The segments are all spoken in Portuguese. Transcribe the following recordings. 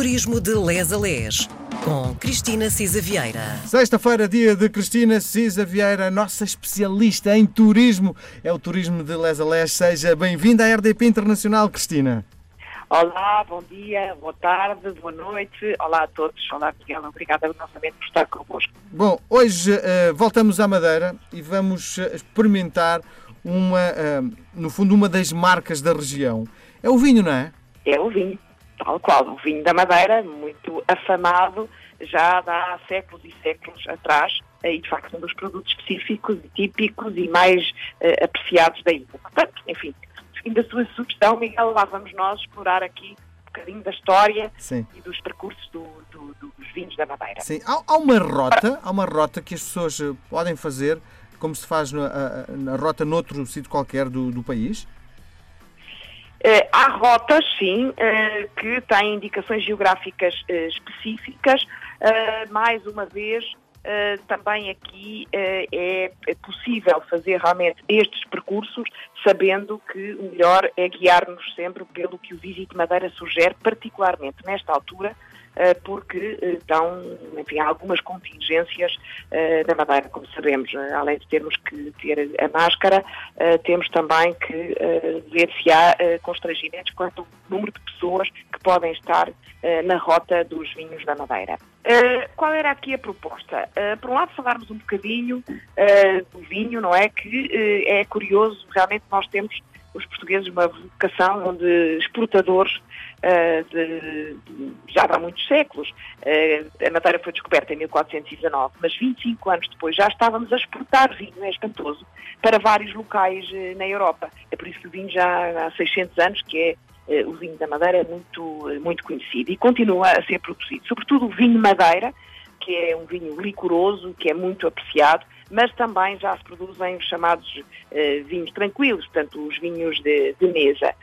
Turismo de Les a Les, com Cristina Cisa Vieira. Sexta-feira, dia de Cristina Cisa Vieira, nossa especialista em turismo. É o turismo de Les a Les. Seja bem-vinda à RDP Internacional, Cristina. Olá, bom dia, boa tarde, boa noite. Olá a todos. Olá, Miguel. Obrigada novamente por estar convosco. Bom, hoje uh, voltamos à Madeira e vamos uh, experimentar uma, uh, no fundo, uma das marcas da região. É o vinho, não é? É o vinho tal qual, o vinho da Madeira, muito afamado já há séculos e séculos atrás, e de facto um dos produtos específicos e típicos e mais uh, apreciados da ilha. Portanto, enfim, da sua sugestão, Miguel, lá vamos nós explorar aqui um bocadinho da história Sim. e dos percursos do, do, dos vinhos da Madeira. Sim, há, há, uma rota, há uma rota que as pessoas eh, podem fazer, como se faz na, na rota noutro sítio qualquer do, do país? Uh, há rotas, sim, uh, que têm indicações geográficas uh, específicas. mais uma vez, também aqui é possível fazer realmente estes percursos, sabendo que o melhor é guiar-nos sempre pelo que o Visite Madeira sugere, particularmente nesta altura, porque estão, eh, enfim, há algumas contingências eh, da Madeira, como sabemos. Além de termos que ter a máscara, temos também que ver se há constrangimentos quanto ao número de pessoas que podem estar na rota dos vinhos da Madeira. qual era aqui a proposta? por um lado, falarmos um bocadinho do vinho, não é? Que é curioso, realmente nós temos os portugueses uma vocação onde exportadores uh, de, de, já há muitos séculos. Uh, a matéria foi descoberta em 1419, mas 25 anos depois já estávamos a exportar vinho, é espantoso, para vários locais uh, na Europa. É por isso que o vinho já há 600 anos, que é o vinho da Madeira, é muito, muito conhecido e continua a ser produzido. Sobretudo o vinho Madeira, que é um vinho licoroso, que é muito apreciado, mas também já se produzem os chamados eh, vinhos tranquilos, portanto, os vinhos de, de mesa.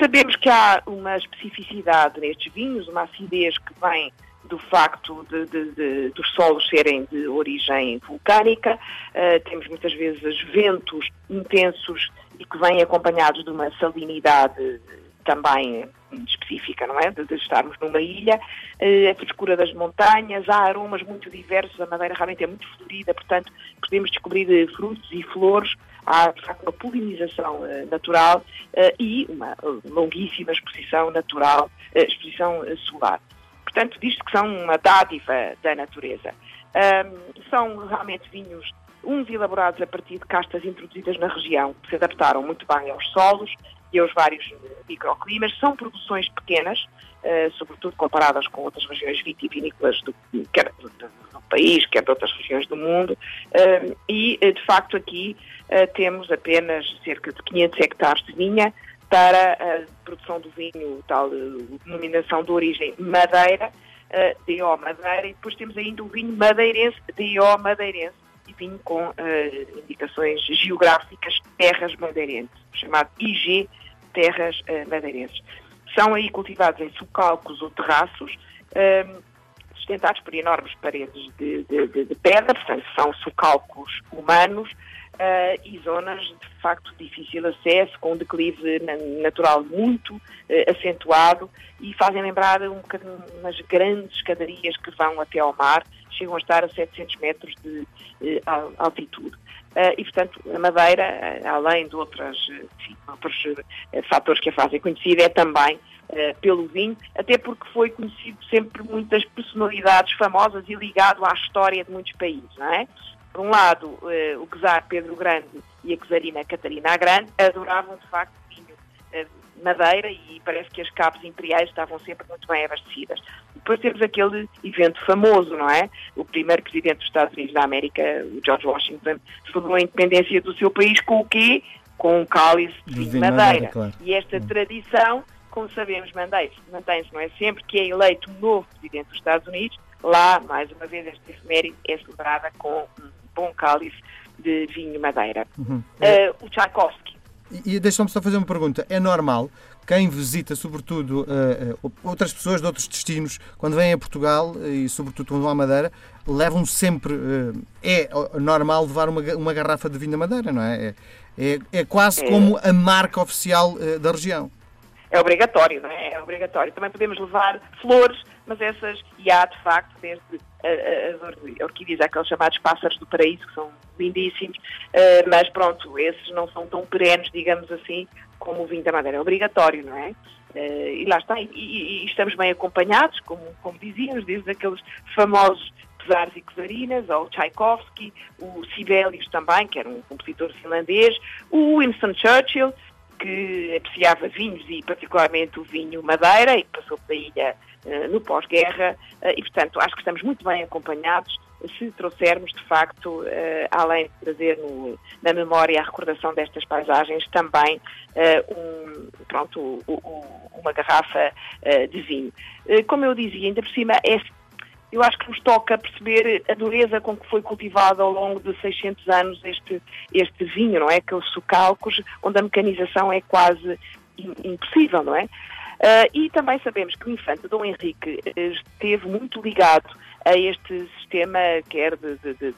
Sabemos que há uma especificidade nestes vinhos, uma acidez que vem do facto de, de, de, dos solos serem de origem vulcânica, uh, temos muitas vezes ventos intensos e que vêm acompanhados de uma salinidade também específica, não é? De, de estarmos numa ilha, uh, a frescura das montanhas, há aromas muito diversos, a madeira realmente é muito florida, portanto podemos descobrir uh, frutos e flores, há de facto uma polinização uh, natural e uma longuíssima exposição natural, exposição solar. Portanto, diz que são uma dádiva da natureza. Um, são realmente vinhos uns elaborados a partir de castas introduzidas na região, que se adaptaram muito bem aos solos, e aos vários microclimas. São produções pequenas, uh, sobretudo comparadas com outras regiões vitivinícolas do, quer do, do, do país, quer de outras regiões do mundo. Uh, e, eh, de facto, aqui uh, temos apenas cerca de 500 hectares de vinha para a produção do vinho, tal denominação de origem madeira, DO Madeira, e depois temos ainda o vinho madeirense, DO Madeirense, e vinho com indicações geográficas terras madeirenses, chamado IG terras uh, madeirenses. São aí cultivados em socalcos ou terraços, um, sustentados por enormes paredes de, de, de, de pedra, portanto são socalcos humanos, Uh, e zonas de facto difícil acesso, com um declive natural muito uh, acentuado e fazem lembrar um bocadinho umas grandes escadarias que vão até ao mar, chegam a estar a 700 metros de uh, altitude. e, portanto, a Madeira, além de outras, enfim, outros fatores que a fazem conhecida, é também pelo vinho, até porque foi conhecido sempre por muitas personalidades famosas e ligado à história de muitos países, não é? por um lado, eh, o czar Pedro Grande e a czarina Catarina a Grande adoravam, de facto, vinho eh, madeira e parece que as cabos imperiais estavam sempre muito bem abastecidas. Depois temos aquele evento famoso, não é? O primeiro presidente dos Estados Unidos da América, o George Washington, celebrou a independência do seu país com o quê? Com um cálice de vinho madeira. madeira claro. E esta tradição, como sabemos, mantém-se, não é? Sempre que é eleito um novo presidente dos Estados Unidos, lá, mais uma vez, esta efeméride é celebrada com um bom cálice de vinho madeira. Uhum. Uh, o Tchaikovsky. E, e deixa-me só fazer uma pergunta. É normal quem visita, sobretudo, uh, outras pessoas de outros destinos, quando vêm a Portugal e, sobretudo, quando vão à Madeira, levam sempre. É normal levar uma, uma garrafa de vinho da Madeira, não é? É, é, é quase é. como a marca oficial da região. É obrigatório, não é? É obrigatório. Também podemos levar flores, mas essas, e há de facto, desde as orquídeas, aqueles chamados pássaros do paraíso, que são lindíssimos, uh, mas pronto, esses não são tão perenes, digamos assim, como o vinho da Madeira. É obrigatório, não é? E lá está, e, e, e, estamos bem acompanhados, como, como dizíamos, desde aqueles famosos Pesares e Cesarinas, ou Tchaikovsky, o Sibelius também, que era um compositor finlandês, o Winston Churchill, que apreciava vinhos e particularmente o vinho Madeira e que passou pela ilha uh, no pós-guerra uh, e, portanto, acho que estamos muito bem acompanhados se trouxermos, de facto, uh, além de trazer no, na memória a recordação destas paisagens, também um, pronto, uma garrafa de vinho. como eu dizia, ainda por cima, é eu acho que nos toca perceber a dureza com que foi cultivado ao longo de 600 anos este, este vinho, não é? Aqueles socalcos onde a mecanização é quase impossível, não é? Uh, e também sabemos que o infante Dom Henrique esteve muito ligado a este sistema, quer de, de,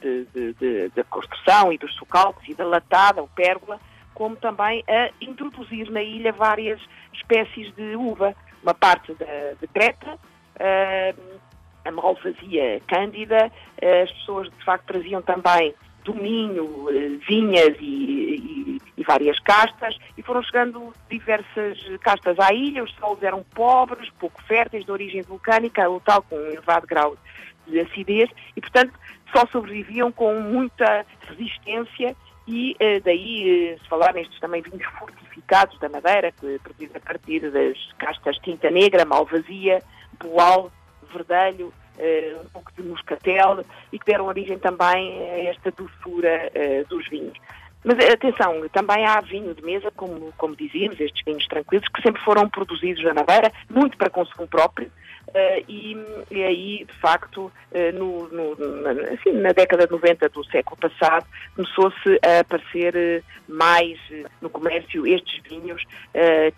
de, de, construção e dos socalcos e da latada, o pérgola, como também a introduzir na ilha várias espécies de uva. Uma parte de Creta, uh, a malvasia cândida, eh, as pessoas de facto traziam também do Minho, eh, vinhas e, e, e, várias castas, e foram chegando diversas castas à ilha, os solos eram pobres, pouco férteis, de origem vulcânica, o tal com um elevado grau de acidez, e portanto só sobreviviam com muita resistência e eh, daí se falar nestes também vinhos fortificados da Madeira, que produzidos a partir das castas tinta negra, malvasia, boal, verdelho, uh, um pouco de moscatel e que deram origem também a esta doçura uh, dos vinhos. Mas atenção, também há vinho de mesa, como, como dizíamos, estes vinhos tranquilos, que sempre foram produzidos na Madeira, muito para consumo próprio, Uh, e, e, aí, de facto, uh, no, no, na, assim, na, década de 90 do século passado, começou-se a aparecer uh, mais no comércio estes vinhos,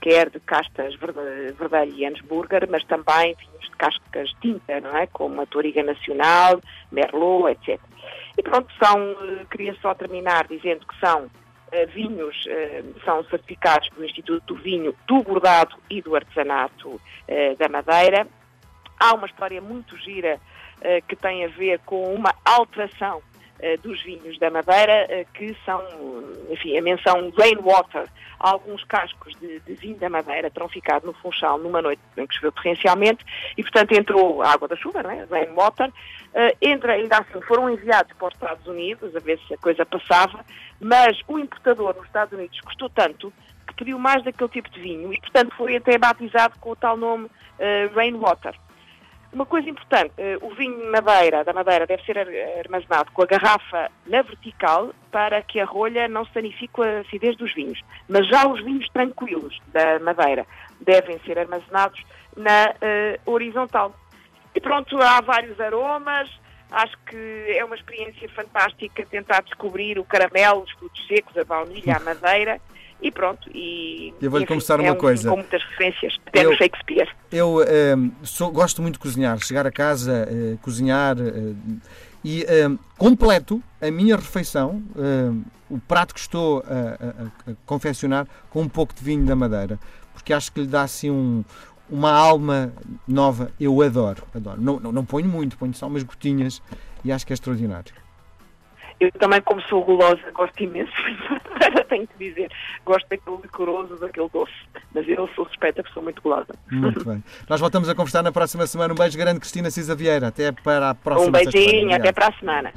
quer de castas Verdelho e Ansburger, mas também vinhos de cascas tinta, não é? Como a Toriga Nacional, Merlot, etc. E pronto, são, queria só terminar dizendo que são vinhos são certificados pelo Instituto do Vinho, do Bordado e do Artesanato da Madeira Há uma história muito gira uh, que tem a ver com uma alteração uh, dos vinhos da Madeira, uh, que são, enfim, a menção rainwater. Alguns cascos de, de, vinho da Madeira terão ficado no Funchal numa noite em que choveu torrencialmente e, portanto, entrou água da chuva, não é? rainwater. entra, ainda assim, foram enviados para os Estados Unidos a ver se a coisa passava, mas o importador nos Estados Unidos gostou tanto que pediu mais daquele tipo de vinho e, portanto, foi até batizado com o tal nome rainwater. Uma coisa importante, eh, o vinho madeira, da madeira deve ser armazenado com a garrafa na vertical para que a rolha não se danifique com a acidez dos vinhos. Mas já os vinhos tranquilos da madeira devem ser armazenados na uh, horizontal. E pronto, há vários aromas, acho que é uma experiência fantástica tentar descobrir o caramelo, os frutos secos, a baunilha, a madeira e pronto. E, eu vou-lhe confessar é uma um, coisa. Com muitas referências, até eu, no Shakespeare. Eu uh, sou, gosto muito de cozinhar, chegar a casa, uh, cozinhar uh, e completo a minha refeição, o prato que estou a, a, a, confeccionar, com um pouco de vinho da Madeira, porque acho que lhe dá assim um, uma alma nova. Eu adoro, adoro. Não, não, não ponho muito, ponho só umas gotinhas e acho que é extraordinário. Eu também, como sou gulosa, gosto imenso, tenho que dizer. Gosto daquele decoroso, daquele doce. Mas eu sou suspeita que sou muito gulosa. Muito bem. Nós voltamos a conversar na próxima semana. Um beijo grande, Cristina Cisa Vieira. Até para a próxima Um beijinho, até para a semana.